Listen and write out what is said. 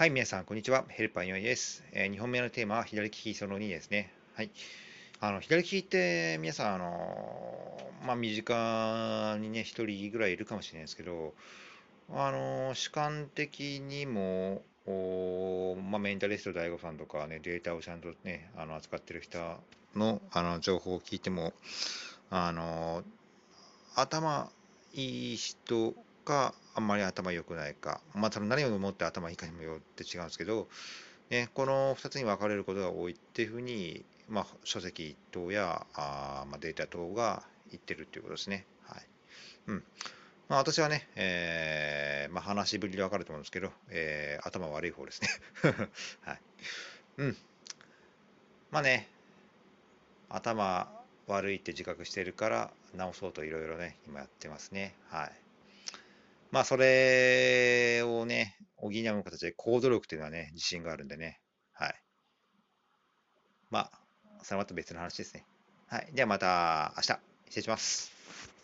はい、皆さん、こんにちは。ヘルパー岩井です。えー、2本目のテーマは左利きその2ですね。はい。あの、左利きって、皆さん、あの、まあ、身近にね、1人ぐらいいるかもしれないですけど、あの、主観的にも、おまあ、メンタリスト DAIGO さんとかね、データをちゃんとね、あの扱ってる人のあの情報を聞いても、あの、頭いい人か、あんまり頭良くないか、まあ、何をもって頭いいかにもよって違うんですけど、ね、この2つに分かれることが多いっていうふうに、まあ、書籍等やあ、まあ、データ等が言ってるっていうことですね。はいうんまあ、私はね、えーまあ、話しぶりで分かると思うんですけど、えー、頭悪い方ですね。はい。うん。まあね、頭悪いって自覚してるから直そうといろいろね、今やってますね。はい。まあ、それをね、補う形で行動力っていうのはね、自信があるんでね。はい。まあ、それはまた別の話ですね。はい。ではまた明日、失礼します。